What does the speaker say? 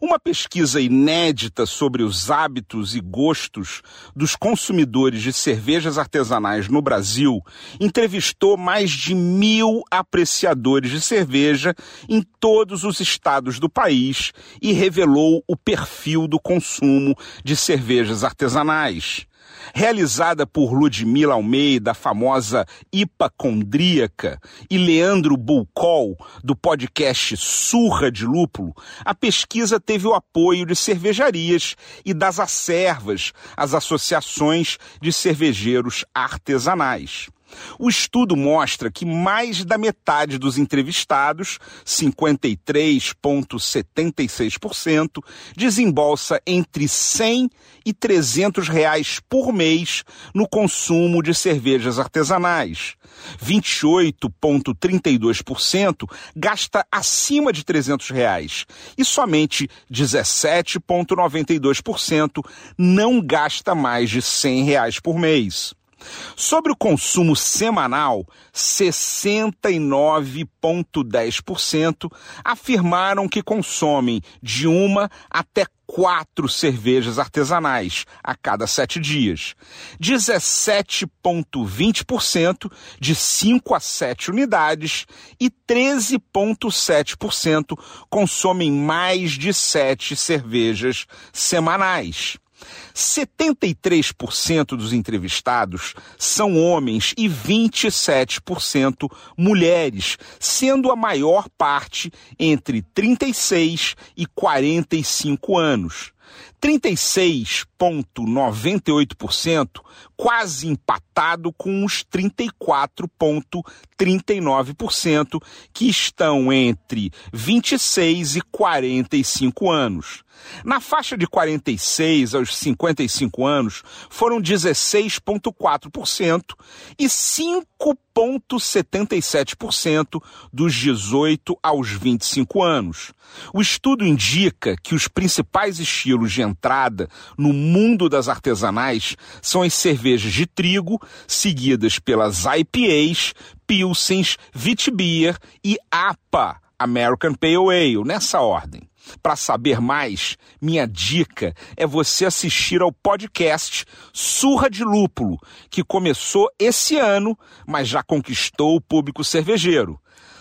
Uma pesquisa inédita sobre os hábitos e gostos dos consumidores de cervejas artesanais no Brasil entrevistou mais de mil apreciadores de cerveja em todos os estados do país e revelou o perfil do consumo de cervejas artesanais realizada por Ludmila Almeida, famosa hipacondríaca, e Leandro Bulcol, do podcast Surra de Lúpulo, a pesquisa teve o apoio de cervejarias e das acervas, as associações de cervejeiros artesanais. O estudo mostra que mais da metade dos entrevistados, 53,76%, desembolsa entre 100 e 300 reais por mês no consumo de cervejas artesanais. 28,32% gasta acima de 300 reais e somente 17,92% não gasta mais de 100 reais por mês. Sobre o consumo semanal, 69,10% afirmaram que consomem de uma até quatro cervejas artesanais a cada sete dias. 17,20% de 5 a 7 unidades e 13,7% consomem mais de sete cervejas semanais. 73% dos entrevistados são homens e 27% mulheres, sendo a maior parte entre 36 e 45 anos. 36,98%, quase empatado com os 34,39% que estão entre 26 e 45 anos. Na faixa de 46 aos 55 anos, foram 16,4% e 5,77% dos 18 aos 25 anos. O estudo indica que os principais estilos de entrada no mundo das artesanais são as cervejas de trigo, seguidas pelas IPAs, Pilsens, Witbier e APA, American Pale Ale, nessa ordem. Para saber mais, minha dica é você assistir ao podcast Surra de Lúpulo, que começou esse ano, mas já conquistou o público cervejeiro.